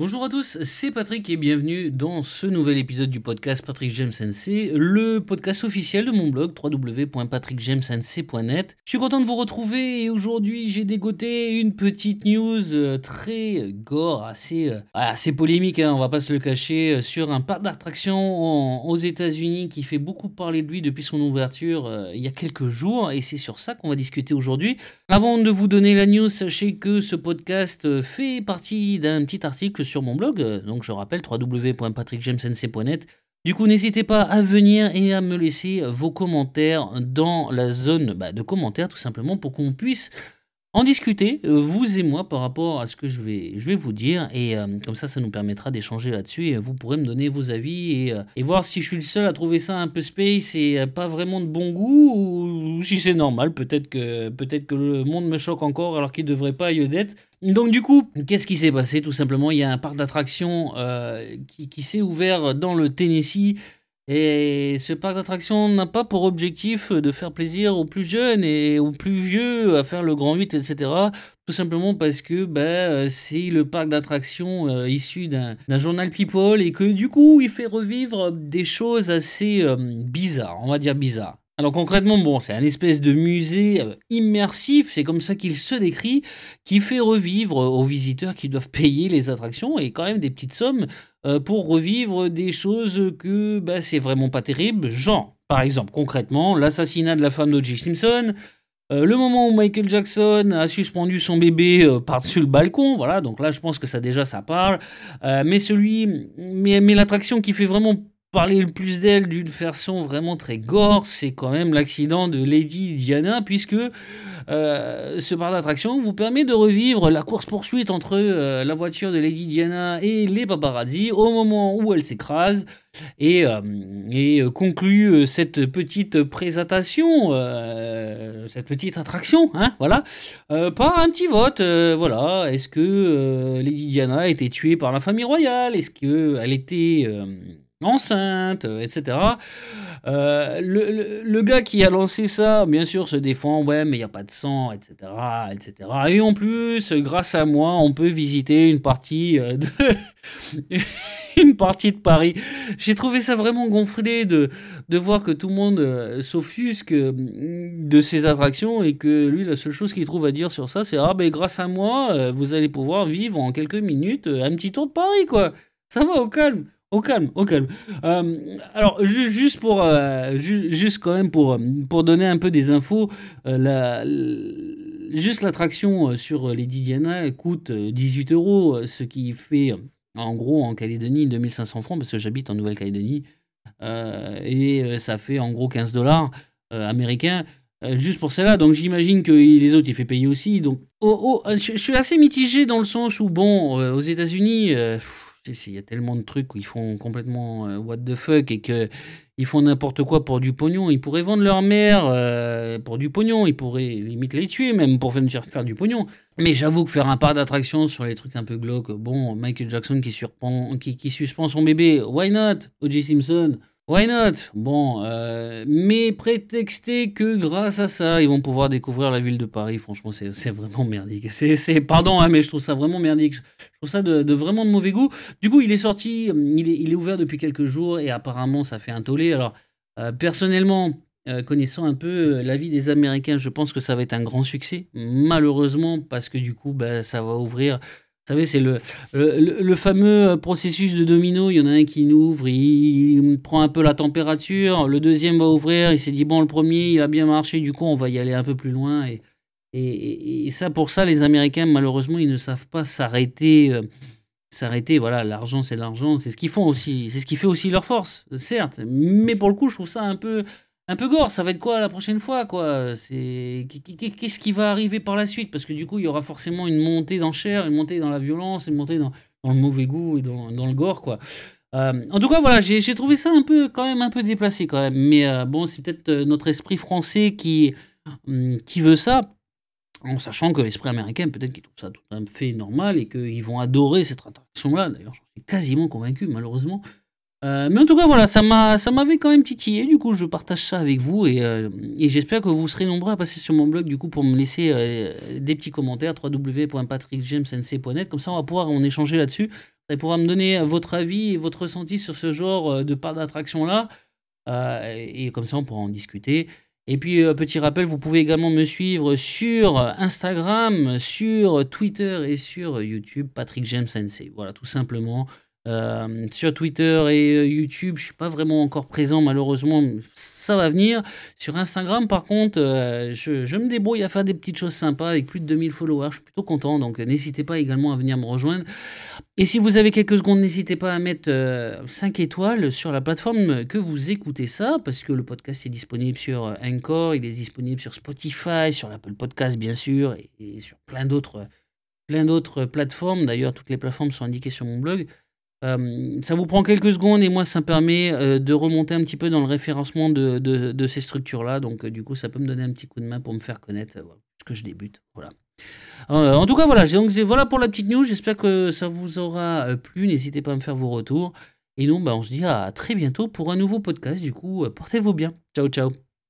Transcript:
Bonjour à tous, c'est Patrick et bienvenue dans ce nouvel épisode du podcast Patrick James NC, le podcast officiel de mon blog www.patrickjamesnc.net. Je suis content de vous retrouver et aujourd'hui j'ai dégoté une petite news euh, très gore, assez, euh, assez polémique, hein, on va pas se le cacher, euh, sur un parc d'attractions aux États-Unis qui fait beaucoup parler de lui depuis son ouverture il y a quelques jours et c'est sur ça qu'on va discuter aujourd'hui. Avant de vous donner la news, sachez que ce podcast fait partie d'un petit article sur mon blog, euh, donc je rappelle www.patrickjamesnc.net. Du coup, n'hésitez pas à venir et à me laisser vos commentaires dans la zone bah, de commentaires, tout simplement, pour qu'on puisse en discuter, euh, vous et moi, par rapport à ce que je vais, vous dire. Et euh, comme ça, ça nous permettra d'échanger là-dessus. Et vous pourrez me donner vos avis et, et, voir si je suis le seul à trouver ça un peu space et pas vraiment de bon goût ou si c'est normal. Peut-être que, le monde me choque encore alors qu'il ne devrait pas y être. Donc du coup, qu'est-ce qui s'est passé Tout simplement, il y a un parc d'attractions euh, qui, s'est ouvert dans le Tennessee. Et ce parc d'attractions n'a pas pour objectif de faire plaisir aux plus jeunes et aux plus vieux à faire le grand 8, etc. Tout simplement parce que bah, c'est le parc d'attractions euh, issu d'un journal People et que du coup il fait revivre des choses assez euh, bizarres, on va dire bizarres. Alors concrètement, bon, c'est un espèce de musée euh, immersif, c'est comme ça qu'il se décrit, qui fait revivre aux visiteurs qui doivent payer les attractions et quand même des petites sommes euh, pour revivre des choses que bah, c'est vraiment pas terrible. Genre, par exemple, concrètement, l'assassinat de la femme d'O.J. Simpson, euh, le moment où Michael Jackson a suspendu son bébé par-dessus le balcon, voilà, donc là je pense que ça déjà ça parle. mais celui, mais, mais l'attraction qui fait vraiment parler le plus d'elle d'une façon vraiment très gore, c'est quand même l'accident de Lady Diana, puisque euh, ce parc d'attraction vous permet de revivre la course-poursuite entre euh, la voiture de Lady Diana et les paparazzi au moment où elle s'écrase et, euh, et conclut cette petite présentation, cette petite attraction, hein, voilà, par un petit vote. voilà, est-ce que Lady Diana a été tuée par la famille royale? Est-ce qu'elle était enceinte, euh, etc. Euh, le, gars qui a lancé ça, bien sûr, se défend, ouais, mais il n'y a pas de sang, etc., etc. Et en plus, grâce à moi, on peut visiter une partie euh, de... une partie de Paris. J'ai trouvé ça vraiment gonflé de, de voir que tout le monde s'offusque de ces attractions et que lui, la seule chose qu'il trouve à dire sur ça, c'est Ah, ben grâce à moi, vous allez pouvoir vivre en quelques minutes un petit tour de Paris, quoi. Ça va au calme. Au calme, au calme. Euh, alors, juste pour, euh, juste quand même pour, pour donner un peu des infos, euh, la, juste l'attraction sur Lady Diana coûte 18 euros, ce qui fait en gros en Calédonie 2500 francs, parce que j'habite en Nouvelle-Calédonie, et ça fait en gros 15 dollars américains. juste pour cela, donc j'imagine que les autres il fait payer aussi. Donc, oh, oh, je, suis assez mitigé dans le sens où, bon, aux États-Unis, il y a tellement de trucs où ils font complètement euh, what the fuck et que ils font n'importe quoi pour du pognon. Ils pourraient vendre leur mère euh, pour du pognon. Ils pourraient limite les tuer même pour faire, faire du pognon. Mais j'avoue que faire un parc d'attraction sur les trucs un peu glauques, bon, Michael Jackson qui, qui suspend son bébé, why not? O.J. Simpson, Why not? Bon, euh, mais prétexter que grâce à ça, ils vont pouvoir découvrir la ville de Paris, franchement, c'est vraiment merdique. C'est, pardon, hein, mais je trouve ça vraiment merdique. Je trouve ça de, vraiment de mauvais goût. Du coup, il est sorti, il est, il est, ouvert depuis quelques jours et apparemment, ça fait un tollé. Alors, euh, personnellement, euh, connaissant un peu la vie des Américains, je pense que ça va être un grand succès. Malheureusement, parce que du coup, bah, ça va ouvrir savez, c'est le, le, fameux processus de domino. Il y en a un qui ouvre, il, prend un peu la température. Le deuxième va ouvrir. Il s'est dit, bon, le premier, il a bien marché. Du coup, on va y aller un peu plus loin. Et, et, et ça, pour ça, les Américains, malheureusement, ils ne savent pas s'arrêter. Euh, s'arrêter, voilà, l'argent, c'est l'argent. C'est ce qu'ils font aussi. C'est ce qui fait aussi leur force, certes. Mais pour le coup, je trouve ça un peu un peu gore. Ça va être quoi la prochaine fois, quoi? C'est qu'est-ce qui va arriver par la suite? Parce que du coup, il y aura forcément une montée d'enchères, une montée dans la violence, une montée dans, le mauvais goût et dans, le gore, quoi. Euh, en tout cas, voilà, j'ai trouvé ça un peu, quand même, un peu déplacé, quand même. Mais euh, bon, c'est peut-être euh, notre esprit français qui, hum, qui veut ça, en sachant que l'esprit américain, peut-être qu'ils trouve ça tout à fait normal et qu'ils vont adorer cette attraction-là. D'ailleurs, j'en suis quasiment convaincu, malheureusement. Euh, mais en tout cas, voilà, ça m'a, ça m'avait quand même titillé. Du coup, je partage ça avec vous et, euh, et j'espère que vous serez nombreux à passer sur mon blog du coup pour me laisser euh, des petits commentaires www.patrickjamesnc.net. Comme ça, on va pouvoir en échanger là-dessus. allez pouvoir me donner votre avis et votre ressenti sur ce genre de parc d'attraction-là. et comme ça, on pourra en discuter. Et puis, petit rappel, vous pouvez également me suivre sur Instagram, sur Twitter et sur YouTube, Patrick James Sensei. Voilà, tout simplement. Euh, sur Twitter et euh, YouTube, je suis pas vraiment encore présent, malheureusement, ça va venir. Sur Instagram, par contre, euh, je, me débrouille à faire des petites choses sympas avec plus de 2000 followers. Je suis plutôt content, donc n'hésitez pas également à venir me rejoindre. Et si vous avez quelques secondes, n'hésitez pas à mettre 5 étoiles sur la plateforme que vous écoutez ça, parce que le podcast est disponible sur Anchor, il est disponible sur Spotify, sur l'Apple Podcast, bien sûr, et, et sur plein d'autres plein d'autres plateformes. D'ailleurs, toutes les plateformes sont indiquées sur mon blog. Euh, ça vous prend quelques secondes et moi ça me permet euh, de remonter un petit peu dans le référencement de, ces structures-là. Donc euh, du coup ça peut me donner un petit coup de main pour me faire connaître voilà, que je débute. Voilà. en tout cas voilà, voilà pour la petite news. J'espère que ça vous aura plu. N'hésitez pas à me faire vos retours. Et nous bah, on se dit à très bientôt pour un nouveau podcast. Du coup portez-vous bien. Ciao ciao.